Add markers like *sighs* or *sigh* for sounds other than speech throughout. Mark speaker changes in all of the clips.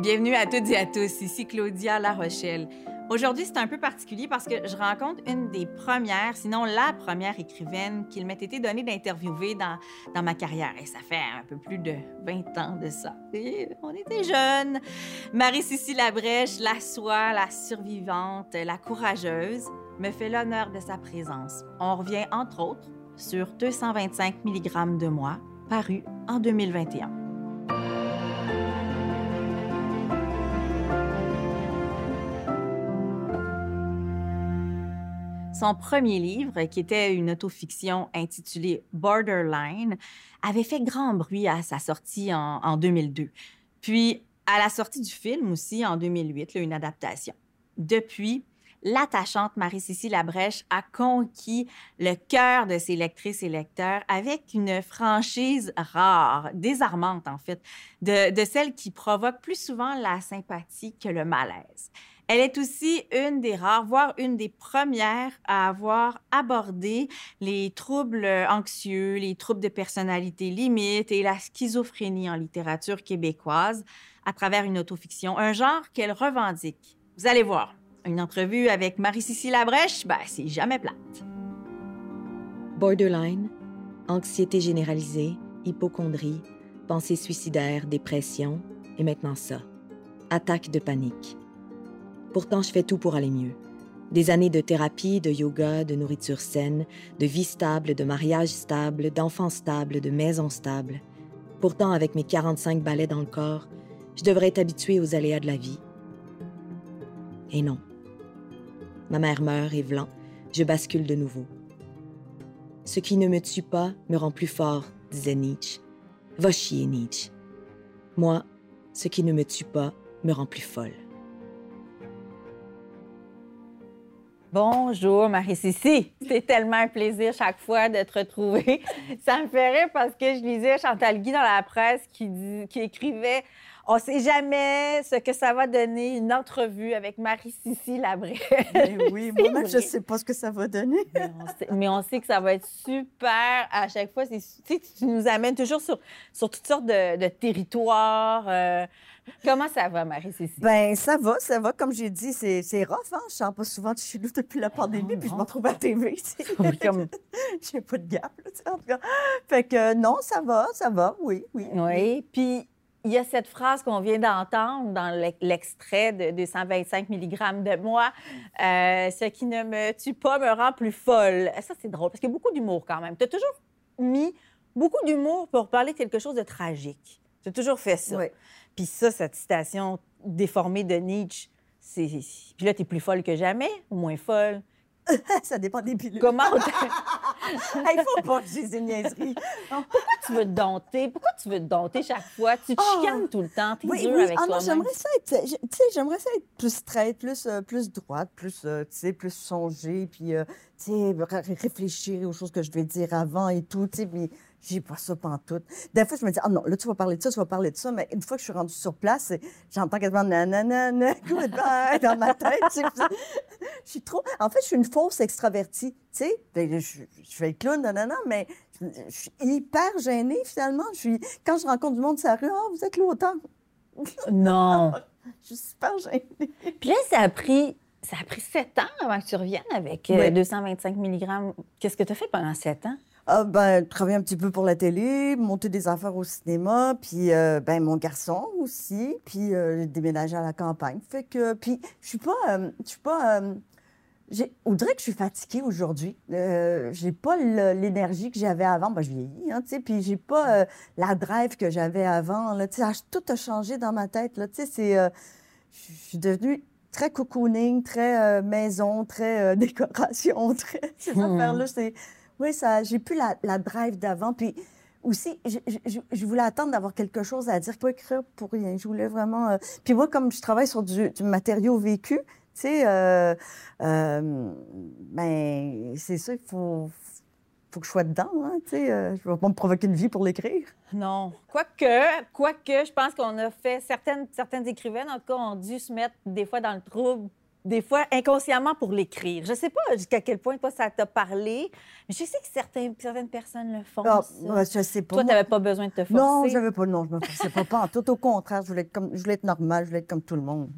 Speaker 1: Bienvenue à toutes et à tous, ici Claudia La Rochelle. Aujourd'hui, c'est un peu particulier parce que je rencontre une des premières, sinon la première écrivaine qu'il m'ait été donné d'interviewer dans, dans ma carrière. Et ça fait un peu plus de 20 ans de ça. On était jeunes. Marie-Cécile Labrèche, la soie, la survivante, la courageuse, me fait l'honneur de sa présence. On revient entre autres sur 225 mg de moi, paru en 2021. Son premier livre, qui était une autofiction intitulée Borderline, avait fait grand bruit à sa sortie en, 2002. Puis, à la sortie du film aussi, en 2008, une adaptation. Depuis, l'attachante Marie-Cécile Labrèche a conquis le cœur de ses lectrices et lecteurs avec une franchise rare, désarmante en fait, de, de celle qui provoque plus souvent la sympathie que le malaise. Elle est aussi une des rares, voire une des premières à avoir abordé les troubles anxieux, les troubles de personnalité limite et la schizophrénie en littérature québécoise à travers une autofiction, un genre qu'elle revendique. Vous allez voir, une entrevue avec Marie-Cécile Labrèche, ben, c'est jamais plate.
Speaker 2: Borderline, anxiété généralisée, hypochondrie, pensée suicidaire, dépression, et maintenant ça, attaque de panique. Pourtant, je fais tout pour aller mieux. Des années de thérapie, de yoga, de nourriture saine, de vie stable, de mariage stable, d'enfants stables, de maison stable. Pourtant, avec mes 45 balais dans le corps, je devrais être habituée aux aléas de la vie. Et non. Ma mère meurt et Vlan, je bascule de nouveau. Ce qui ne me tue pas me rend plus fort, disait Nietzsche. Va chier, Nietzsche. Moi, ce qui ne me tue pas me rend plus folle.
Speaker 1: Bonjour, Marie-Cécile. *laughs* C'est tellement un plaisir chaque fois de te retrouver. *laughs* Ça me fait rire parce que je lisais Chantal Guy dans la presse qui, qui écrivait on ne sait jamais ce que ça va donner, une entrevue avec Marie-Cécile Labré.
Speaker 3: oui, *laughs* moi-même, je ne sais pas ce que ça va donner. *laughs*
Speaker 1: mais, on sait, que ça va être super à chaque fois. Tu, tu nous amènes toujours sur, sur toutes sortes de, territoires. Euh, Comment ça va, Marie-Cécile?
Speaker 3: Ben ça va, ça va. Comme j'ai dit, c'est, c'est rough, hein? Je sors pas souvent de chez nous depuis la pandémie, puis je me retrouve à la *laughs* TV, comme... J'ai pas de gap, là, en tout cas. Fait que non, ça va, ça va, oui, oui.
Speaker 1: Oui, puis il y a cette phrase qu'on vient d'entendre dans l'extrait de 225 mg de moi. Euh, ce qui ne me tue pas me rend plus folle. Ça, c'est drôle, parce qu'il y a beaucoup d'humour quand même. Tu as toujours mis beaucoup d'humour pour parler de quelque chose de tragique. Tu as toujours fait ça. Oui. Puis ça, cette citation déformée de Nietzsche, c'est. Puis là, t'es plus folle que jamais ou moins folle? *laughs*
Speaker 3: ça dépend des pilules.
Speaker 1: Comment? *laughs* *laughs*
Speaker 3: Il faut pas que j'ai des niaiseries.
Speaker 1: Pourquoi tu veux te dompter? Pourquoi tu veux te dompter chaque fois? Tu te oh. chicanes tout le temps. T'es
Speaker 3: oui,
Speaker 1: dur avec
Speaker 3: ah,
Speaker 1: toi
Speaker 3: J'aimerais ça être, tu sais, j'aimerais ça être plus straight, plus, euh, plus droite, plus, euh, tu sais, plus songer, puis, euh, tu sais, réfléchir aux choses que je devais dire avant et tout, tu sais, puis j'ai pas ça tout. Des fois, je me dis, ah non, là, tu vas parler de ça, tu vas parler de ça. Mais une fois que je suis rendue sur place, j'entends quasiment nanana, goodbye *laughs* dans ma tête. je suis trop. En fait, je suis une fausse extravertie. Tu sais, ben, je, je fais le clown, nanana, mais je, suis hyper gênée finalement. Je suis... Quand je rencontre du monde sur la rue, ah, vous êtes l'auteur.
Speaker 1: Non. *laughs*
Speaker 3: je suis super gênée.
Speaker 1: Puis là, ça a pris. Ça a pris sept ans avant que tu reviennes avec 225 euh, mg. Qu'est-ce que tu as fait pendant sept ans?
Speaker 3: Ah, ben, travailler un petit peu pour la télé, monter des affaires au cinéma, puis euh, ben, mon garçon aussi, puis euh, déménager à la campagne. Fait que, puis je suis pas, euh, je suis pas, on dirait que je suis fatiguée aujourd'hui. j'ai pas l'énergie que j'avais avant. Ben, je vieillis, hein, tu sais, puis j'ai pas la drive que j'avais avant. Là, tu sais, tout a changé dans ma tête. Là, tu sais, c'est, je suis devenue très cocooning, très maison, très *laughs* décoration, très ces hmm. affaires-là. C'est oui, ça, j'ai plus la, drive d'avant. Puis aussi, je, voulais attendre d'avoir quelque chose à dire, pas écrire pour rien. Je voulais vraiment. Euh, puis moi, comme je travaille sur du, matériau vécu, tu sais, euh, euh, ben, c'est ça, il faut, faut que je sois dedans. Hein, tu sais, je ne vais pas me provoquer une vie pour l'écrire.
Speaker 1: Non. Quoique, quoique, je pense qu'on a fait certaines, certaines écrivaines, en tout cas, ont dû se mettre des fois dans le trouble des fois, inconsciemment pour l'écrire. Je sais pas jusqu'à quel point, toi, ça t'a parlé, mais je sais que certaines, certaines personnes le font.
Speaker 3: Ah,
Speaker 1: ça.
Speaker 3: je sais pas.
Speaker 1: Toi, n'avais pas besoin de te forcer.
Speaker 3: Non, j'avais pas, non, je me forçais pas, pas tout. Au contraire, je voulais être comme, je voulais être normale, je voulais être comme tout le monde.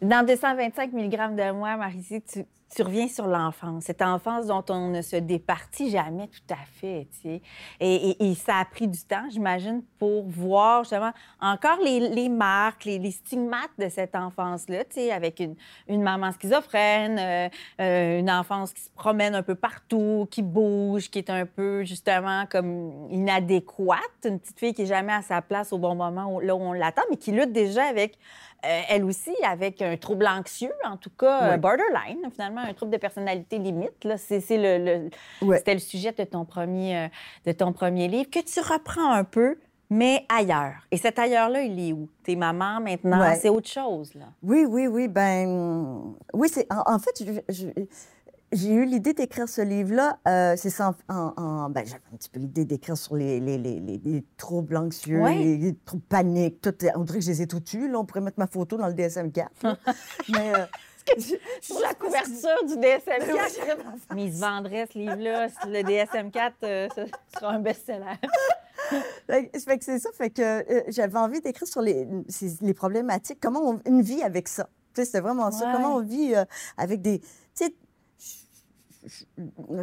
Speaker 1: Dans 225 mg de moi, Marie, tu, tu reviens sur l'enfance, cette enfance dont on ne se départit jamais tout à fait, tu sais. Et, et- et ça a pris du temps, j'imagine, pour voir justement encore les, les marques, les, les stigmates de cette enfance-là, tu sais, avec une, une maman schizophrène, euh, euh, une enfance qui se promène un peu partout, qui bouge, qui est un peu justement comme inadéquate, une petite fille qui est jamais à sa place au bon moment, où- là où on l'attend, mais qui lutte déjà avec euh, elle aussi, avec un trouble anxieux, en tout cas, borderline, finalement, un trouble de personnalité limite. Là, c'est, c'est le, le-
Speaker 3: Ouais.
Speaker 1: C'était le sujet de ton, premier, euh, de ton premier livre, que tu reprends un peu, mais ailleurs. Et cet ailleurs-là, il est où? T'es maman maintenant,
Speaker 3: Ouais.
Speaker 1: c'est autre chose, là.
Speaker 3: Oui, oui, oui. Ben, oui, c'est. En, en fait, j'ai eu l'idée d'écrire ce livre-là. euh, c'est ça. En, en- en- ben, j'avais un petit peu l'idée d'écrire sur les, les, les, les- les troubles anxieux,
Speaker 1: Ouais.
Speaker 3: les, les troubles paniques. Tout, on dirait que je les ai tous eus. Là, on pourrait mettre ma photo dans le DSM-4. là. *laughs* Mais euh, je-
Speaker 1: Sur la couverture du DSM-4.
Speaker 3: Oui. *laughs*
Speaker 1: Mais il se vendrait, ce livre-là. *laughs* Le DSM-4, euh, ce sera un best-seller. *laughs*
Speaker 3: Fait que- que c'est ça, fait que euh, j'avais envie d'écrire sur les, problématiques, comment on une vie avec ça. C'était vraiment ça, comment on vit euh, avec des,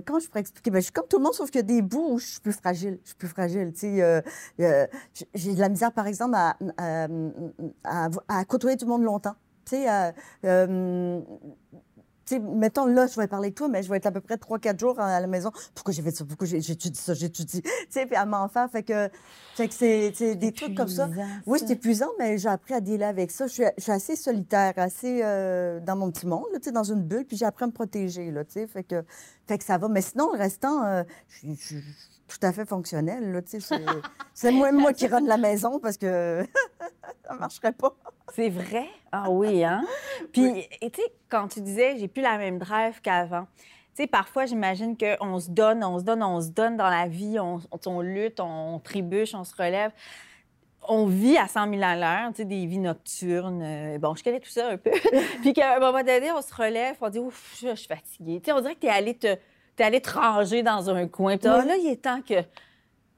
Speaker 3: comment je pourrais expliquer? Ben, je suis comme tout le monde, sauf qu'il y a des bouts où je suis plus fragile. Je suis plus fragile, euh, euh, j'ai de la misère, par exemple, à, à, à- à côtoyer du monde longtemps. Tu sais, à, euh, tu sais, mettons, là, je vais parler avec toi, mais je vais être à peu près 3-4 jours à la maison. Pourquoi j'ai fait ça? Pourquoi j'étudie ça? J'étudie. Tu sais, puis à m'en faire. Fait que, fait que c'est des trucs comme ça. Oui, c'est épuisant, mais j'ai appris à dealer avec ça. Je suis, je suis assez solitaire, assez euh, dans mon petit monde, là, tu sais, dans une bulle, puis j'ai appris à me protéger, là, tu sais, fait que, fait que ça va. Mais sinon, le restant, euh, je suis- je tout à fait fonctionnel, C'est moi, moi qui run la maison parce que *laughs* *laughs* ça marcherait pas.
Speaker 1: C'est vrai? Ah oui, hein? *laughs* Puis, tu sais, quand tu disais, j'ai plus la même drive qu'avant, tu sais, parfois, j'imagine qu'on se donne, on se donne, on se donne dans la vie, on, on lutte, on, trébuche, on se relève. On vit à 100 000 à l'heure, tu sais, des vies nocturnes. euh, bon, je connais tout ça un peu. *laughs* Puis qu'à un moment donné, on se relève, on dit, ouf, je, je suis fatiguée. Tu sais, on dirait que tu es allé te, t'es allé te ranger dans un coin. Puis,
Speaker 3: Oui.
Speaker 1: là, il est temps que.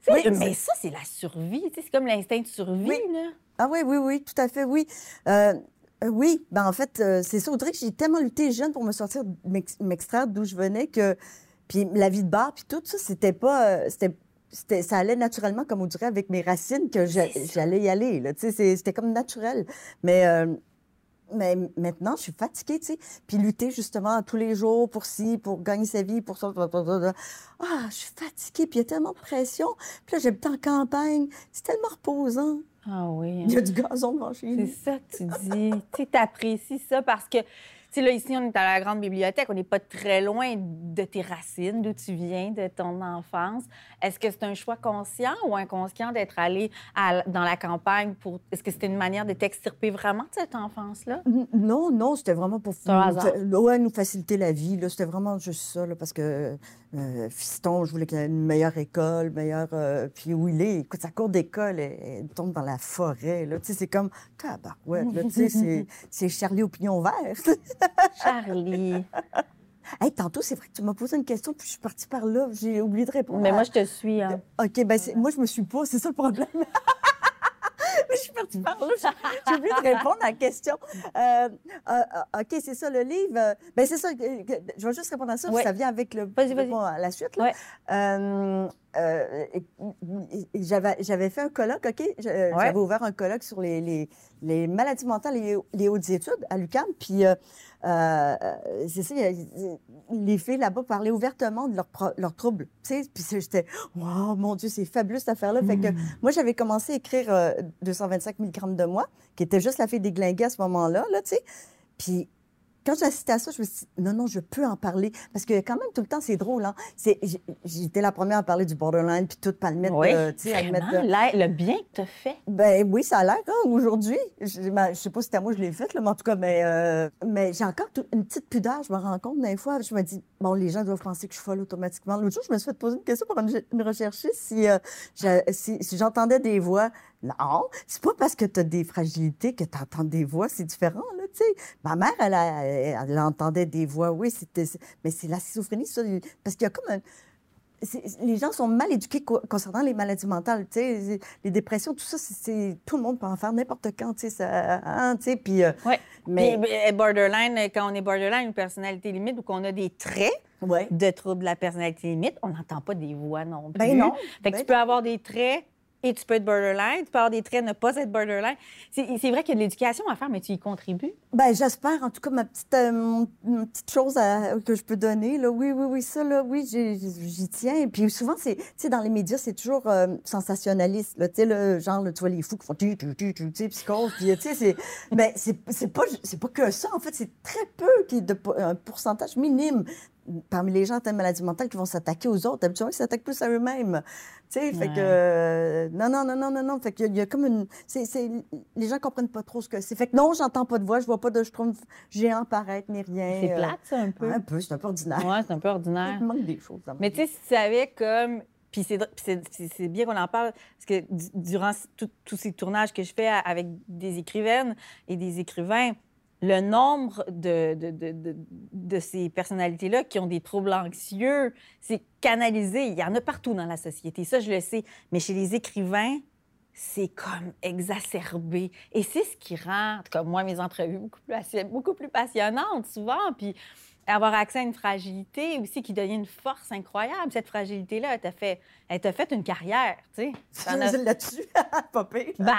Speaker 3: Oui,
Speaker 1: mais ça, c'est la survie. tu sais, C'est comme l'instinct de survie,
Speaker 3: Oui.
Speaker 1: là.
Speaker 3: Ah oui, oui, oui, tout à fait, oui. Euh, euh, oui, ben en fait, euh, c'est ça. On dirait que j'ai tellement lutté jeune pour me sortir, m'ex- m'extraire d'où je venais que... Puis la vie de bar, puis tout ça, c'était pas... euh, c'était c'était- ça allait naturellement, comme on dirait, avec mes racines, que j'allais y aller. là. Tu sais, c'est- C'était comme naturel. Mais, mais maintenant, je suis fatiguée, tu sais. Puis lutter justement tous les jours pour ci, pour gagner sa vie, pour ça. Ah, je suis fatiguée, puis il y a tellement de pression. Puis là, j'habite en campagne. C'est tellement reposant.
Speaker 1: Ah oui. hein.
Speaker 3: Il y a du gazon devant chez nous.
Speaker 1: C'est ça que tu dis. tu sais, apprécies ça parce que, sais, là, ici, on est à la grande bibliothèque, on n'est pas très loin de tes racines, d'où tu viens, de ton enfance. Est-ce que c'est un choix conscient ou inconscient d'être allé à- dans la campagne pour. Est-ce que c'était une manière de t'extirper vraiment de cette enfance-là?
Speaker 3: Non, non, c'était vraiment pour
Speaker 1: C'est un
Speaker 3: nous,
Speaker 1: hasard.
Speaker 3: fa- ouais, nous faciliter la vie. C'était vraiment juste ça, là, parce que euh, fiston, je voulais qu'il ait une meilleure école, meilleure. euh, puis où il est, écoute, sa cour d'école, elle, elle tombe dans la forêt. Là. Tu sais, c'est comme tabarouette. Là, tu sais, c'est *laughs* Charlie au pignon vert. *laughs*
Speaker 1: Charlie.
Speaker 3: hey, tantôt, c'est vrai que tu m'as posé une question, puis je suis partie par là. J'ai oublié de répondre.
Speaker 1: Mais moi, je te suis. Hein.
Speaker 3: OK, ben c'est- moi, je me suis pas, c'est ça le problème. Mais *laughs* je suis partie par là, j'ai oublié de répondre à la question. Euh, euh, euh, OK, c'est ça, le livre. ben c'est ça, je vais juste répondre à ça, ça vient avec le...
Speaker 1: Vas-y, vas-y.
Speaker 3: bon, la suite, là. Euh, euh, j'avais fait un colloque, OK? J'avais ouvert un colloque sur les, les, les maladies mentales et les hautes études à l'UQAM, puis... euh, euh, c'est ça, les filles là-bas parlaient ouvertement de leurs leurs troubles. Tu sais, puis j'étais, wow, mon Dieu, c'est fabuleux cette affaire-là. Fait que
Speaker 1: Mm.
Speaker 3: moi, j'avais commencé à écrire euh, 225 mg de moi, qui était juste la fille des glingués à ce moment-là, là, tu sais. Puis quand j'ai assisté à ça, je me suis dit, non, non, je peux en parler. Parce que quand même, tout le temps, c'est drôle, hein. J'étais la première à parler du borderline, puis tout, pas le mettre,
Speaker 1: Oui,
Speaker 3: euh, mettre... euh,
Speaker 1: le bien que tu as fait.
Speaker 3: ben oui, ça a l'air, hein, aujourd'hui. Je, ben, je sais pas si c'était moi que je l'ai fait, là, mais en tout cas, mais, euh, mais j'ai encore tout- une petite pudeur, je me rends compte des fois. Je me dis, bon, les gens doivent penser que je suis folle automatiquement. L'autre jour, je me suis fait poser une question par une, une recherchiste si, euh, si, si j'entendais des voix Non, c'est pas parce que tu as des fragilités que tu entends des voix, c'est différent, là, tu sais. Ma mère, elle, a- elle, elle entendait des voix, oui, c'était... Mais c'est la schizophrénie, ça, parce qu'il y a comme un... Les gens sont mal éduqués co- concernant les maladies mentales, tu sais. Les dépressions, tout ça, c'est-. Tout le monde peut en faire n'importe quand, tu sais, ça... hein, tu sais, puis... euh,
Speaker 1: Ouais.
Speaker 3: Mais...
Speaker 1: Puis, euh, borderline, euh, quand on est borderline, une personnalité limite ou qu'on a des traits
Speaker 3: Ouais.
Speaker 1: de troubles de la personnalité limite, on n'entend pas des voix non plus.
Speaker 3: Ben non.
Speaker 1: Fait que
Speaker 3: Ben
Speaker 1: tu peux avoir des traits et tu peux être borderline. Tu peux avoir des traits, ne pas être borderline. C'est vrai qu'il y a de l'éducation à faire, mais tu y contribues.
Speaker 3: Ben, j'espère, en tout cas, ma petite, euh, petite chose à- que je peux donner. Là. Oui, oui, oui, ça, là, oui, j'y tiens. Et puis souvent, c'est, tu sais, dans les médias, c'est toujours euh, sensationnaliste. Là, tu sais, le genre, là, tu vois, les fous qui font tu, tu, tu, tu, tu psychose. Puis, tu sais, c'est, ben, c'est, pas, pas que ça. En fait, c'est très peu, qui est de, un pourcentage minime parmi les gens atteints de maladie mentale qui vont s'attaquer aux autres. Habituellement, ils s'attaquent plus à eux-mêmes. Tu sais, fait que... euh, non, non, non, non, non, non. Fait qu'il y a- il y, a comme une... les gens comprennent pas trop ce que c'est. Fait que non, j'entends pas de voix, je vois pas de schtroumpf géant paraître, ni rien.
Speaker 1: C'est
Speaker 3: euh,
Speaker 1: plate, ça, un peu.
Speaker 3: Un peu, c'est un peu ordinaire.
Speaker 1: Ouais, c'est un peu ordinaire.
Speaker 3: Il manque des choses. dans
Speaker 1: Mais tu sais, si tu savais comme. Puis c'est- bien qu'on en parle, parce que du- durant tous ces tournages que je fais avec des écrivaines et des écrivains, le nombre de, de, de, de, ces personnalités-là qui ont des troubles anxieux, c'est canalisé. Il y en a partout dans la société, ça, je le sais. Mais chez les écrivains, c'est comme exacerbé. Et c'est ce qui rend, en tout cas, moi, mes entrevues beaucoup plus, beaucoup plus passionnantes, souvent. Puis avoir accès à une fragilité aussi qui devient une force incroyable. Cette fragilité-là, elle t'a fait, elle t'a fait une carrière, tu sais. T'en as-
Speaker 3: Là-dessus, pas pire.
Speaker 1: Ben,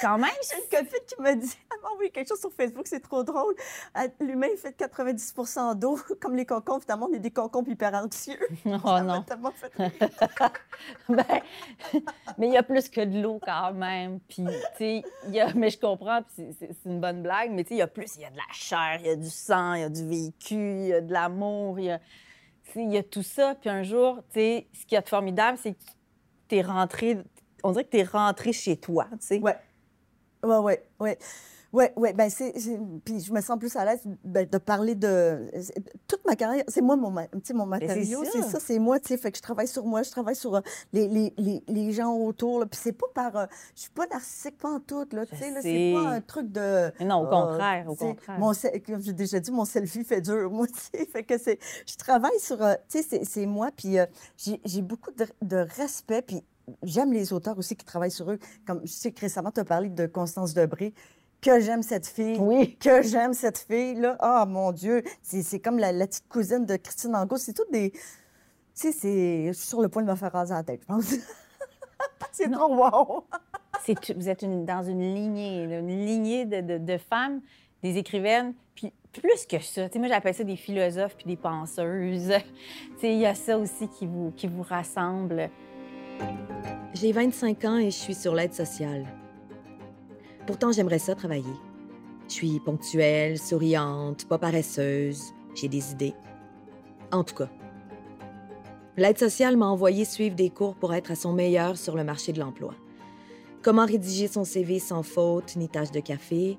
Speaker 1: quand même.
Speaker 3: J'ai une copine qui m'a dit, elle m'a envoyé quelque chose sur Facebook, c'est trop drôle. L'humain, il fait 90% d'eau, *laughs* comme les concombres. Finalement, on est des concombres hyper anxieux. *laughs*
Speaker 1: Oh
Speaker 3: Ça
Speaker 1: non.
Speaker 3: tellement fait. *laughs*
Speaker 1: Ben, mais il y a plus que de l'eau quand même. Puis, tu sais, il y a, mais je comprends, c'est- une bonne blague, mais tu sais, il y a plus, il y a de la chair, il y a du sang, il y a du vécu, il y a de l'amour, il y a, il y a tout ça. Puis un jour, tu sais, ce qui est formidable, c'est que tu es rentré, on dirait que tu es rentré chez toi, tu sais.
Speaker 3: Ouais. Ouais, ouais, ouais. Ouais, ouais, ben c'est, puis je me sens plus à l'aise ben, de parler de toute ma carrière, c'est moi mon, mon matériau, c'est ça, c'est moi, tu sais, fait que je travaille sur moi, je travaille sur euh, les, les, les, les gens autour, puis c'est pas par, euh, je suis pas narcissique pas en tout, là, tu sais, c'est pas un truc de...
Speaker 1: Mais non, au
Speaker 3: euh,
Speaker 1: contraire, au contraire.
Speaker 3: Mon, comme j'ai déjà dit, mon selfie fait dur, *laughs* moi, tu sais, fait que c'est, je travaille sur, euh, tu sais, c'est, moi, puis j'ai, j'ai beaucoup de, de respect, puis j'aime les auteurs aussi qui travaillent sur eux, comme je sais que récemment, tu as parlé de Constance Debré, que j'aime cette fille,
Speaker 1: Oui.
Speaker 3: que j'aime cette fille-là. Ah, mon Dieu, c'est c'est comme la, la petite cousine de Christine Angot. C'est toutes des... Tu sais, c'est... Je suis sur le point de me faire raser la tête, je pense. *laughs* c'est trop wow!
Speaker 1: Vous êtes une- dans une lignée, là, une lignée de, de- de femmes, des écrivaines, puis plus que ça. Tu sais, moi, j'appelle ça des philosophes puis des penseuses. *laughs* Tu sais, Il y a ça aussi qui vous, qui vous rassemble.
Speaker 2: J'ai 25 ans et je suis sur l'aide sociale. Pourtant, j'aimerais ça travailler. Je suis ponctuelle, souriante, pas paresseuse, j'ai des idées. En tout cas, l'aide sociale m'a envoyé suivre des cours pour être à son meilleur sur le marché de l'emploi. Comment rédiger son CV sans faute ni tache de café,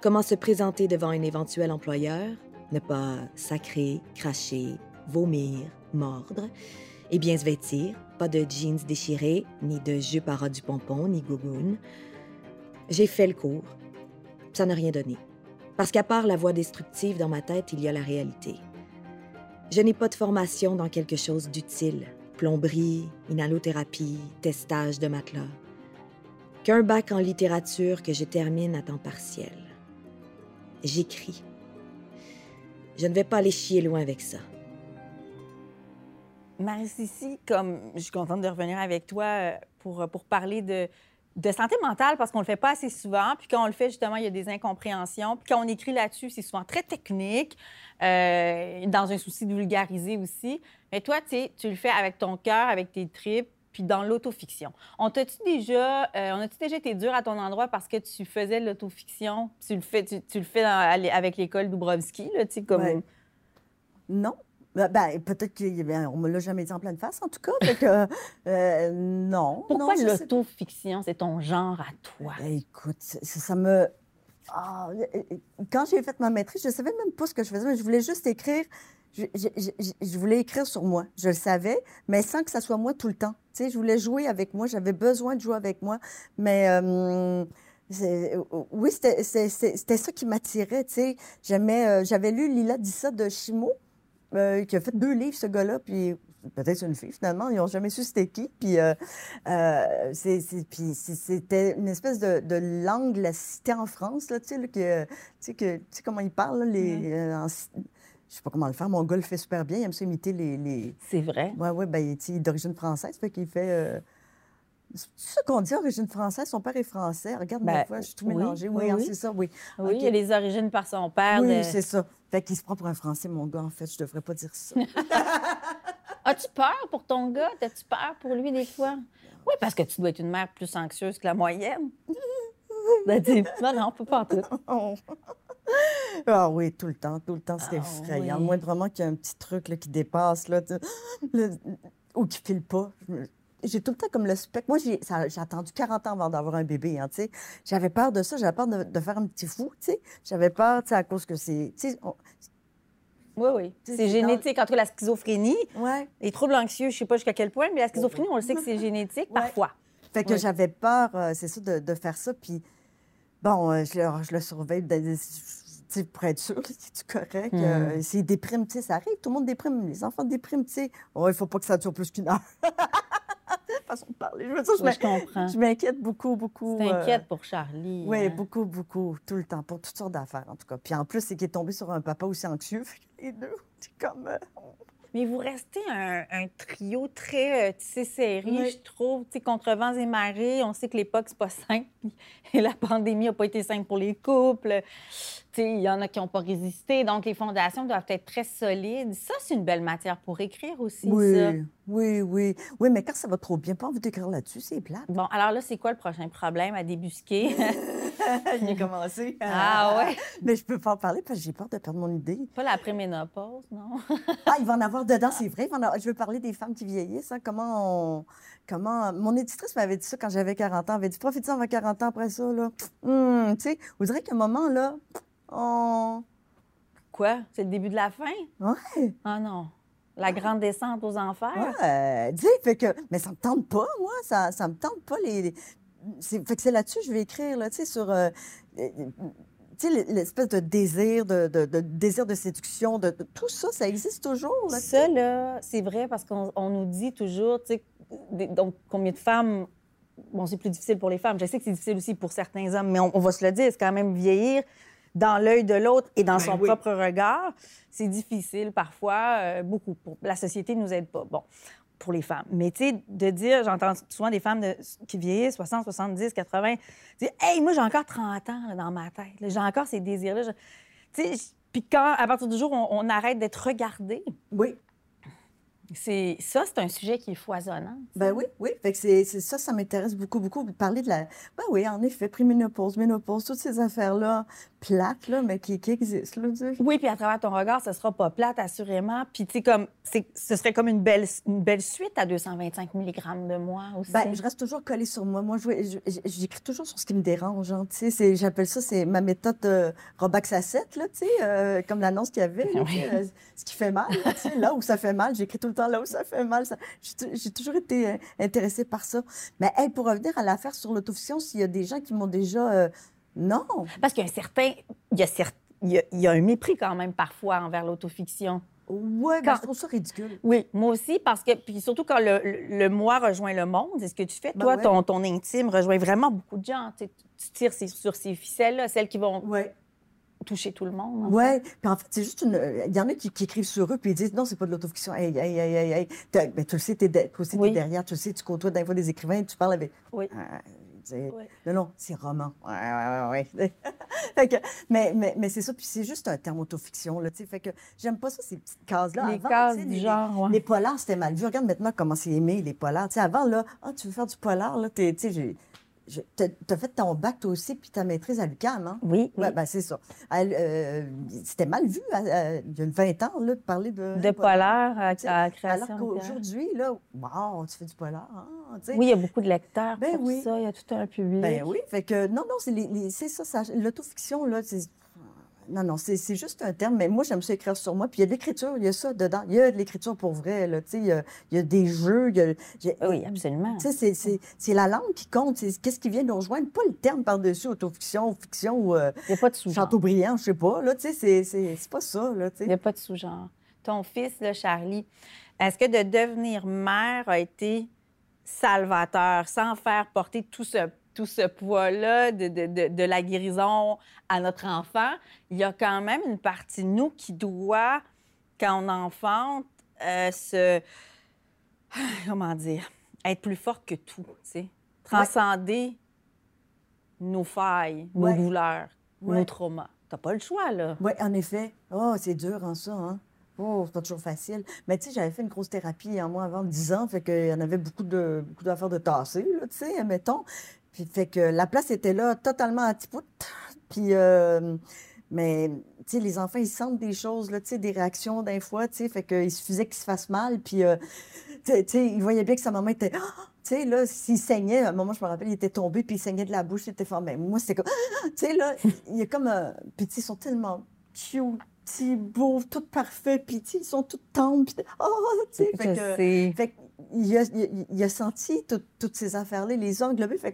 Speaker 2: comment se présenter devant un éventuel employeur, ne pas sacrer, cracher, vomir, mordre, et bien se vêtir, pas de jeans déchirés, ni de jupe à ras du pompon, ni gougoune. J'ai fait le cours. Ça n'a rien donné. Parce qu'à part la voix destructive dans ma tête, il y a la réalité. Je n'ai pas de formation dans quelque chose d'utile. Plomberie, inhalothérapie, testage de matelas. Qu'un bac en littérature que je termine à temps partiel. J'écris. Je ne vais pas aller chier loin avec ça.
Speaker 1: Marie-Cici, comme je suis contente de revenir avec toi euh, pour, pour parler de, de santé mentale parce qu'on le fait pas assez souvent. Puis quand on le fait, justement, il y a des incompréhensions. Puis quand on écrit là-dessus, c'est souvent très technique, euh, dans un souci de vulgariser aussi. Mais toi, tu le fais avec ton cœur, avec tes tripes, puis dans l'autofiction. On t'a-tu déjà, euh, on a-tu déjà été dur à ton endroit parce que tu faisais de l'autofiction? Tu le fais, tu, tu le fais dans- avec l'école Dubrovski, là, tu sais, comme...
Speaker 3: Ouais. Non. Ben, ben, peut-être qu'on me l'a jamais dit en pleine face, en tout cas. Que, *laughs* euh, non.
Speaker 1: Pourquoi l'autofiction? C'est ton genre à toi.
Speaker 3: Ben, écoute, ça, ça me. Ah, euh, euh, quand j'ai fait ma maîtrise, je ne savais même pas ce que je faisais, mais je voulais juste écrire. Je, je- je- je voulais écrire sur moi. Je le savais, mais sans que ça soit moi tout le temps. Tu sais, je voulais jouer avec moi. J'avais besoin de jouer avec moi. Mais euh, c'est- oui, c'était ça qui m'attirait. Tu sais, j'aimais. euh, J'avais lu Lila Dissa de Chimo, euh, qui a fait deux livres, ce gars-là, puis peut-être une fille finalement. Ils n'ont jamais su c'était qui. Puis euh, euh, c'était une espèce de, de langue, la cité en France, là, tu sais, là, que, tu sais, que, tu sais comment ils parlent, là, les, euh, en- je sais pas comment le faire. Mon gars le fait super bien. Il aime ça imiter les. les...
Speaker 1: C'est vrai.
Speaker 3: Ouais, ouais, ben, il est d'origine française, fait qu'il fait. euh, Ça qu'on dit, origine française? Son père est français. Regarde,
Speaker 1: Ben,
Speaker 3: ma fois, je suis tout
Speaker 1: oui,
Speaker 3: mélangé. Oui,
Speaker 1: oui,
Speaker 3: hein, c'est ça, oui.
Speaker 1: Oui, il a les origines par son père.
Speaker 3: Oui,
Speaker 1: de-
Speaker 3: c'est ça. Fait qu'il se prend pour un Français, mon gars, en fait. Je devrais pas dire ça. *laughs*
Speaker 1: As-tu peur pour ton gars? As-tu peur pour lui des fois? Oui, parce que tu dois être une mère plus anxieuse que la moyenne. *laughs* Ben, non, non, on peut pas en tout. *laughs*
Speaker 3: Ah oui, tout le temps, tout le temps, c'est
Speaker 1: Ah
Speaker 3: effrayant.
Speaker 1: oui.
Speaker 3: Moi, vraiment qu'il y a un petit truc là, qui dépasse, là, le- ou qui file pas. Je me- J'ai tout le temps comme le spectre. Moi, j'ai attendu 40 ans avant d'avoir un bébé, hein, tu sais. J'avais peur de ça, j'avais peur de, de faire un petit fou, tu sais. J'avais peur, tu sais, à cause que c'est... on-
Speaker 1: Oui, oui. C'est
Speaker 3: c'est
Speaker 1: génétique. En tout cas, la schizophrénie,
Speaker 3: Ouais.
Speaker 1: les troubles anxieux, je sais pas jusqu'à quel point, mais la schizophrénie, on le sait que c'est *laughs* génétique
Speaker 3: Ouais.
Speaker 1: parfois.
Speaker 3: Fait que
Speaker 1: Oui.
Speaker 3: j'avais peur, euh, c'est ça, de, de faire ça. Puis, bon, euh, je, le, je le surveille sais, pour être sûr, *laughs* c'est correct.
Speaker 1: Mm.
Speaker 3: Euh, S'il déprime, tu sais, ça arrive, tout le monde déprime. Les enfants dépriment, tu sais. Oh, il faut pas que ça dure plus qu'une heure. *laughs* Façon de parler. Je veux dire,
Speaker 1: Oui,
Speaker 3: m'inquiète beaucoup, beaucoup.
Speaker 1: Tu
Speaker 3: euh,
Speaker 1: t'inquiètes pour Charlie.
Speaker 3: Oui,
Speaker 1: hein?
Speaker 3: beaucoup, beaucoup, tout le temps, pour toutes sortes d'affaires, en tout cas. Puis en plus, c'est qu'il est tombé sur un papa aussi anxieux. Les deux, c'est comme. euh,
Speaker 1: Mais vous restez un, un trio très euh, tissé serré,
Speaker 3: Oui.
Speaker 1: je trouve. Contre vents et marées, on sait que l'époque, c'est pas *laughs* simple. Et la pandémie n'a pas été simple pour les couples. Il y en a qui n'ont pas résisté. Donc, les fondations doivent être très solides. Ça, c'est une belle matière pour écrire aussi,
Speaker 3: oui,
Speaker 1: ça.
Speaker 3: oui, oui. Oui, mais quand ça va trop bien, pas envie d'écrire là-dessus, c'est plate.
Speaker 1: Bon, alors là, c'est quoi le prochain problème à débusquer? *laughs* *laughs*
Speaker 3: J'ai commencé.
Speaker 1: ah ouais? *laughs*
Speaker 3: Mais je peux pas en parler parce que j'ai peur de perdre mon idée.
Speaker 1: Pas la préménopause, non? *laughs*
Speaker 3: Ah, il va en avoir dedans, c'est vrai. va en avoir- Je veux parler des femmes qui vieillissent. hein. Comment on... Comment... Mon éditrice m'avait dit ça quand j'avais 40 ans. Elle avait dit, profite-en avant 40 ans après ça, là. Hum, tu sais, on dirait qu'à un moment, là, on...
Speaker 1: Quoi? C'est le début de la fin?
Speaker 3: Ouais,
Speaker 1: Ah non. La grande descente aux enfers?
Speaker 3: ouais. Sais, fait que... Mais ça me tente pas, moi. Ça, ça me tente pas, les... les- c'est- Fait que c'est là-dessus que je vais écrire, là, tu sais, sur... euh, euh, Tu sais, l'espèce de désir, de, de- de désir de séduction, de, de- tout ça, ça existe toujours. Là.
Speaker 1: Ça, là, c'est vrai parce qu'on on nous dit toujours, tu sais, donc combien de femmes. Bon, c'est plus difficile pour les femmes. Je sais que c'est difficile aussi pour certains hommes, mais on, on va se le dire, c'est quand même vieillir dans l'œil de l'autre et dans
Speaker 3: Ben
Speaker 1: son
Speaker 3: oui.
Speaker 1: propre regard. C'est difficile parfois, euh, beaucoup. Pour, la société ne nous aide pas. Bon, pour les femmes. Mais tu sais, de dire, j'entends souvent des femmes qui vieillissent, 60, 70, 80, dire Hey, moi, j'ai encore 30 ans dans ma tête. J'ai encore ces désirs-là. Tu sais, puis quand, à partir du jour où on arrête d'être regardé,
Speaker 3: Oui.
Speaker 1: C'est ça, c'est un sujet qui est foisonnant.
Speaker 3: Ben oui, oui. Fait que c'est ça, ça m'intéresse beaucoup, beaucoup. Parler de la. Ben oui, en effet, préménopause, ménopause, toutes ces affaires-là, plates, là, mais qui, qui existent, là.
Speaker 1: Oui, puis à travers ton regard, ce sera pas plate, assurément. Puis, tu sais, comme, ce serait comme une belle, une belle suite à 225 mg de moi aussi.
Speaker 3: Ben, je reste toujours collée sur moi. Moi, j'écris toujours sur ce qui me dérange. hein, tu sais, j'appelle ça, c'est ma méthode euh, Robax à 7, là, tu sais, euh, comme l'annonce qu'il y avait. là, *laughs* sais, euh, ce qui fait mal, là, tu sais, là où ça fait mal. J'écris tout le temps là où ça fait mal. ça- J'ai tou- j'ai toujours été euh, intéressée par ça. Mais hey, pour revenir à l'affaire sur l'autofiction, s'il y a des gens qui m'ont déjà... euh, non,
Speaker 1: Parce qu'il y a un certain. Il y a, il y a- il y a un mépris quand même parfois envers l'autofiction.
Speaker 3: ouais, mais
Speaker 1: Quand-
Speaker 3: je trouve ça ridicule.
Speaker 1: Oui, moi aussi, parce que. Puis surtout quand le, le- le moi rejoint le monde, c'est ce que tu fais.
Speaker 3: Ben
Speaker 1: Toi,
Speaker 3: ouais.
Speaker 1: ton, ton intime rejoint vraiment beaucoup de gens. Tu, tires sur ces ficelles-là, celles qui vont
Speaker 3: Ouais.
Speaker 1: Toucher tout le monde.
Speaker 3: Ouais, puis en fait, c'est juste une. Il y en a qui, qui écrivent sur eux, puis ils disent non, c'est pas de l'autofiction. Hey, hey, hey, hey, hey. Ben, tu le sais, de- aussi, t'es
Speaker 1: Oui.
Speaker 3: derrière, tu le sais, tu côtoies des fois des écrivains, tu parles avec.
Speaker 1: Oui.
Speaker 3: Ah,
Speaker 1: Oui.
Speaker 3: Non, non, c'est roman. Ouais, ouais, ouais, *laughs* mais mais, mais c'est ça, puis c'est juste un terme autofiction, là, tu. Fait que j'aime pas ça, ces petites cases-là.
Speaker 1: Les
Speaker 3: Avant,
Speaker 1: cases
Speaker 3: tu
Speaker 1: du
Speaker 3: les-
Speaker 1: genre.
Speaker 3: Les polars, c'était mal vu. Regarde maintenant comment c'est aimé, les polars. Tu sais, avant, là, ah, tu veux faire du polar, là, t'es- tu as fait ton bac toi aussi, puis ta maîtrise à l'UQAM, hein?
Speaker 1: Oui.
Speaker 3: Oui, ben, c'est ça. Euh, C'était mal vu hein, euh, il y a 20 ans là, de parler de.
Speaker 1: De polaire à, à
Speaker 3: Alors
Speaker 1: création.
Speaker 3: qu'aujourd'hui, là, wow, tu fais du polar. hein.
Speaker 1: Oui, il y a beaucoup de lecteurs
Speaker 3: Ben
Speaker 1: pour
Speaker 3: oui.
Speaker 1: ça. Il y a tout un public.
Speaker 3: Ben oui, fait que non, non, c'est les- les- c'est ça, ça l'autofiction, là, c'est. Non, non, c'est juste un terme, mais moi, j'aime ça écrire sur moi. Puis il y a de l'écriture, il y a ça dedans. Il y a de l'écriture pour vrai, là, tu sais, il y a, il y a des jeux, il y a. il y a-
Speaker 1: Oui, absolument.
Speaker 3: Tu sais, c'est- la langue qui compte. C'est qu'est-ce qui vient nous rejoindre, pas le terme par-dessus, autofiction, fiction, ou euh,
Speaker 1: Il n'y a pas de sous-genre.
Speaker 3: Chateaubriand, je sais pas, là, tu sais, c'est- pas ça, là, tu
Speaker 1: Il n'y a
Speaker 3: sais.
Speaker 1: pas de sous-genre. Ton fils, là, Charlie, est-ce que de devenir mère a été salvateur sans faire porter tout ce, tout ce poids-là de, de- de- de la guérison à notre enfant? Il y a quand même une partie de nous qui doit, quand on enfante, euh, se. *sighs* Comment dire? Être plus forte que tout, tu sais. Transcender nos failles, nos
Speaker 3: Ouais.
Speaker 1: douleurs, nos traumas. T'as pas le choix, là.
Speaker 3: Oui, en effet. Oh, c'est dur en ça, hein. Oh, c'est pas toujours facile. Mais tu sais, j'avais fait une grosse thérapie en moi avant 10 ans, fait qu'il y en avait beaucoup de beaucoup d'affaires de tasser, là, tu sais, mettons. Puis fait que la place était là, totalement antipoute. Puis, euh, mais tu sais, les enfants, ils sentent des choses, là, tu sais, des réactions d'un fois, tu sais, fait qu'il suffisait qu'ils se fassent mal, puis euh, tu sais, ils voyaient bien que sa maman était... Ah! Tu sais, là, s'il saignait, à un moment, je me rappelle, il était tombé, puis il saignait de la bouche, il était fort. Mais moi, c'était comme... Tu sais, là, il y a comme... un- Puis, tu sais, ils sont tellement cute, beaux, tout parfaits, puis, ils sont tous tendres, puis... Oh, tu sais, fait que... Fait a, il, il a senti tout- toutes ces affaires-là, les a englobées. Fait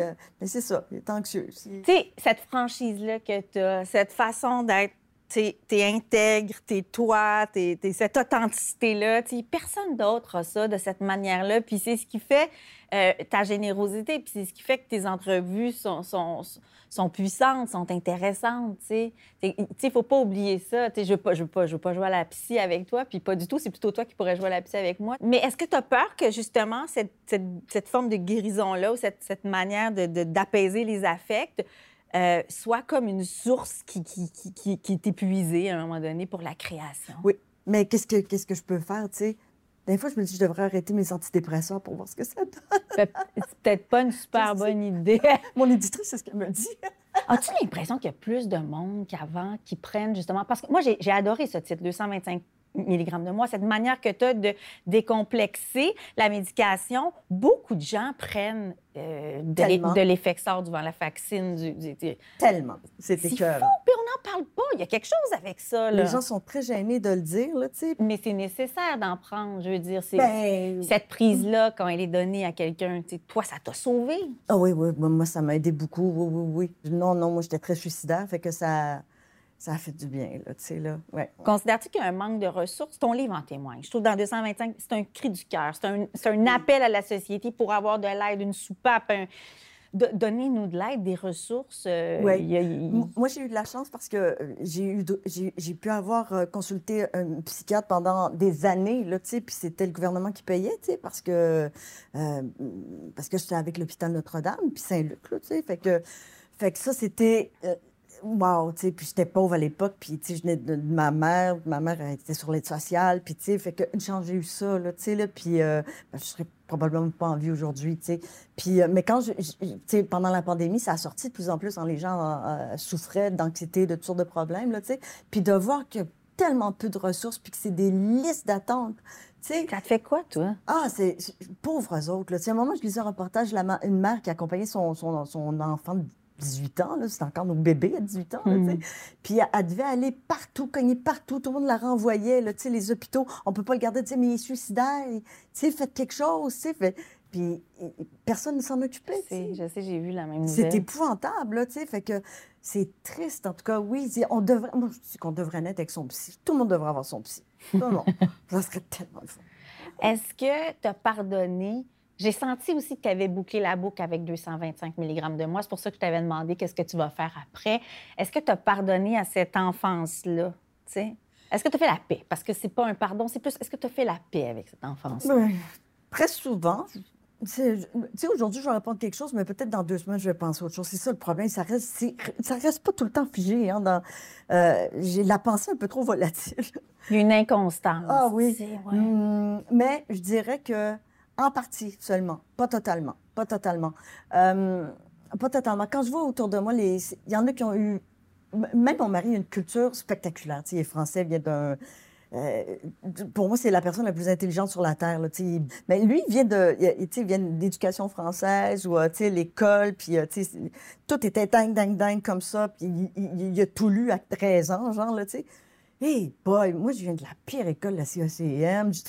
Speaker 3: euh, ben, c'est ça, il est anxieux.
Speaker 1: Tu sais, cette franchise-là que tu as, cette façon d'être, t'es es intègre, t'es toi, t'es es cette authenticité-là, personne d'autre a ça de cette manière-là. Puis c'est ce qui fait euh, ta générosité, puis c'est ce qui fait que tes entrevues sont, sont, sont puissantes, sont intéressantes, tu sais. Faut pas oublier ça. Je veux pas, veux pas, veux pas jouer à la psy avec toi, puis pas du tout, c'est plutôt toi qui pourrais jouer à la psy avec moi. Mais est-ce que tu as peur que, justement, cette, cette, cette forme de guérison-là, ou cette, cette manière d'apaiser de, d'apaiser les affects, euh, soit comme une source qui, qui, qui, qui, est épuisée à un moment donné pour la création?
Speaker 3: Oui, mais qu'est-ce que, qu'est-ce que je peux faire, tu sais? Des fois, je me dis, je devrais arrêter mes antidépresseurs pour voir ce que ça donne.
Speaker 1: C'est peut-être pas une super bonne idée. *laughs*
Speaker 3: Mon éditrice, c'est ce qu'elle me dit. *laughs*
Speaker 1: As-tu l'impression qu'il y a plus de monde qu'avant qui prennent justement? Parce que moi, j'ai adoré ce titre, 225 mg de moi, cette manière que tu as de décomplexer la médication. Beaucoup de gens prennent euh, de l'effet sort devant la vaccine. Du, du- du-
Speaker 3: Tellement. C'est
Speaker 1: fou, puis on n'en parle pas. Il y a quelque chose avec ça. Là.
Speaker 3: Les gens sont très gênés de le dire, là.
Speaker 1: Mais c'est nécessaire d'en prendre. Je veux dire.
Speaker 3: Ben,
Speaker 1: Cette prise-là, quand elle est donnée à quelqu'un, toi, ça t'a sauvé.
Speaker 3: Ah oui, oui, moi, moi, ça m'a aidé beaucoup, oui, oui, oui. Non, non, moi, j'étais très suicidaire, fait que ça, ça a fait du bien, là, tu sais, là, ouais.
Speaker 1: Considères-tu qu'il y a un manque de ressources? Ton livre en témoigne. Je trouve dans 225, c'est un cri du cœur. C'est un, un appel à la société pour avoir de l'aide, une soupape. un- Donnez-nous de l'aide, des ressources. euh,
Speaker 3: Ouais.
Speaker 1: y a-
Speaker 3: Moi, j'ai eu de la chance parce que euh, j'ai eu, pu avoir euh, consulté un psychiatre pendant des années, là, tu sais, puis c'était le gouvernement qui payait, tu sais, parce que euh, parce que j'étais avec l'hôpital Notre-Dame puis Saint-Luc, là, tu sais, fait que fait que ça c'était Wow, tu sais, puis j'étais pauvre à l'époque, puis tu sais, je venais de, de ma mère, ma mère elle était sur l'aide sociale, puis tu sais, fait que une chance j'ai eu ça, là, tu sais, là, puis euh, ben, je serais probablement pas en vie aujourd'hui, tu sais. Puis, euh, mais quand je, je- tu sais, pendant la pandémie, ça a sorti de plus en plus quand les gens euh, souffraient d'anxiété, de toutes sortes de problèmes, là, tu sais. Puis de voir qu'il y a tellement peu de ressources, puis que c'est des listes d'attente, tu sais.
Speaker 1: Ça te fait quoi, toi?
Speaker 3: Ah, c'est pauvres autres. Là. Tu sais, à un moment, je lisais un reportage, la ma- une mère qui accompagnait son, son, son enfant de 18 ans, c'était encore nos bébés à 18 ans, là.
Speaker 1: Mhm.
Speaker 3: puis elle, elle devait aller partout, cogner partout, tout le monde la renvoyait, là, les hôpitaux, on peut pas le garder, mais il est suicidaire, faites quelque chose, fait- puis personne ne s'en occupait,
Speaker 1: Je
Speaker 3: sais.
Speaker 1: j'ai vu la même
Speaker 3: C'est
Speaker 1: nouvelle.
Speaker 3: épouvantable, là, fait que c'est triste, en tout cas, oui, c'est- on devrait, moi, je dis qu'on devrait naître avec son psy, tout le monde devrait avoir son psy, monde, *laughs* ça serait tellement le fun.
Speaker 1: Est-ce que tu as pardonné? J'ai senti aussi que tu avais bouclé la boucle avec 225 mg de moi. C'est pour ça que je t'avais demandé qu'est-ce que tu vas faire après. Est-ce que tu as pardonné à cette enfance-là? Est-ce que tu as fait la paix? Parce que c'est pas un pardon, c'est plus est-ce que tu as fait la paix avec cette enfance?
Speaker 3: Ben, très souvent. Tu sais, aujourd'hui, je vais répondre quelque chose, mais peut-être dans deux semaines, je vais penser à autre chose. C'est ça le problème. Ça reste, ça reste pas tout le temps figé. Hein, dans, euh, j'ai la pensée un peu trop volatile.
Speaker 1: Il y a une inconstance.
Speaker 3: Ah oui.
Speaker 1: ouais.
Speaker 3: Hum, mais je dirais que En partie seulement, pas totalement, pas totalement. Euh, pas totalement. Quand je vois autour de moi, il y en a qui ont eu... Même mon mari a une culture spectaculaire. Il est français, vient d'un... euh, pour moi, c'est la personne la plus intelligente sur la Terre. Mais lui, il vient de, il- vient d'éducation française ou euh, l'école, puis tout était dingue, dingue, dingue comme ça, puis il, il- il a tout lu à 13 ans, genre, là, tu sais. Hey boy, moi, je viens de la pire école, la CECM. J'ai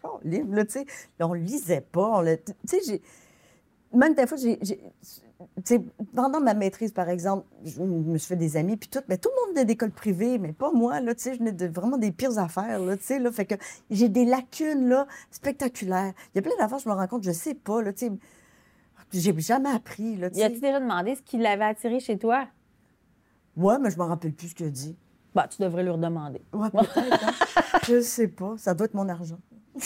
Speaker 3: encore *laughs* livre, là, tu sais. On lisait pas. Tu sais, j'ai... Même des fois, j'ai... sais, pendant ma maîtrise, par exemple, je me suis fait des amis, puis tout, mais tout le monde venait d'école privée, mais pas moi, là, tu sais, je venais de vraiment des pires affaires, là, tu sais, là, fait que j'ai des lacunes, là, spectaculaires. Il y a plein d'affaires, je me rends compte, je sais pas, là, tu sais, j'ai jamais appris, là, tu
Speaker 1: Y a-tu
Speaker 3: sais.
Speaker 1: déjà demandé ce qui l'avait attiré chez toi?
Speaker 3: Ouais, mais je me rappelle plus ce qu'il a dit.
Speaker 1: Bah, tu devrais lui redemander.
Speaker 3: Ouais, peut-être, hein. *laughs* Je sais pas, ça doit être mon argent. *laughs*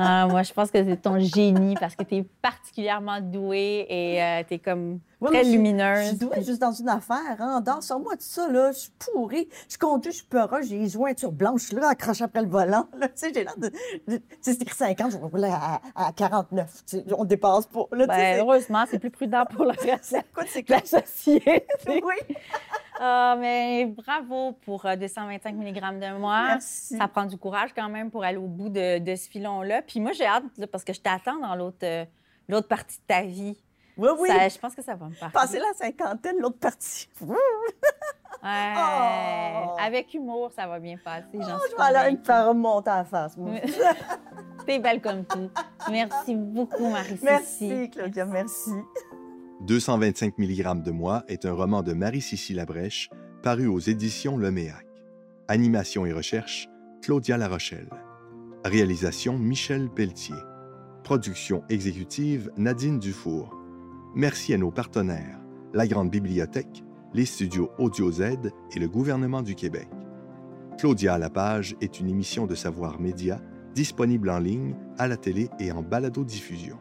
Speaker 1: Ah, moi, je pense que c'est ton génie parce que tu es particulièrement douée et tu es comme
Speaker 3: Ouais,
Speaker 1: très lumineuse.
Speaker 3: Je suis douée juste dans une affaire, hein. Dans, sors-moi de ça, là. Je suis pourrie. Je conduis, je suis peureuse. J'ai les jointures blanches, là, accrochées après le volant. Tu sais, j'ai l'air de. Tu sais, c'est écrit 50, je vais rouler à, à 49. Tu sais, on dépasse pas. Là,
Speaker 1: Ben,
Speaker 3: c'est-
Speaker 1: heureusement, c'est plus prudent pour le reste *laughs*
Speaker 3: quoi, c'est
Speaker 1: de la société.
Speaker 3: Oui.
Speaker 1: Ah, mais bravo pour euh, 225 mg de moi.
Speaker 3: Merci.
Speaker 1: Ça prend du courage quand même pour aller au bout de, de ce filon-là. Puis moi, j'ai hâte, là, parce que je t'attends dans l'autre euh, l'autre partie de ta vie.
Speaker 3: Oui, oui.
Speaker 1: Ça- je pense que ça va me parler.
Speaker 3: Passer la cinquantaine, l'autre partie. *laughs*
Speaker 1: Ouais.
Speaker 3: Oh.
Speaker 1: Avec humour, ça va bien passer. Suis
Speaker 3: Je vais aller me faire remonter la face, moi. *laughs*
Speaker 1: T'es belle comme tout. Merci beaucoup, Marie-Cécile.
Speaker 3: Merci, Claudia, merci.
Speaker 4: 225 mg de moi est un roman de Marie-Cécile Labrèche paru aux éditions Leméac. Animation et recherche, Claudia Larochelle. Réalisation, Michel Pelletier. Production exécutive, Nadine Dufour. Merci à nos partenaires, la Grande Bibliothèque, les studios Audio Z et le gouvernement du Québec. Claudia à la page est une émission de Savoir Média disponible en ligne, à la télé et en balado-diffusion.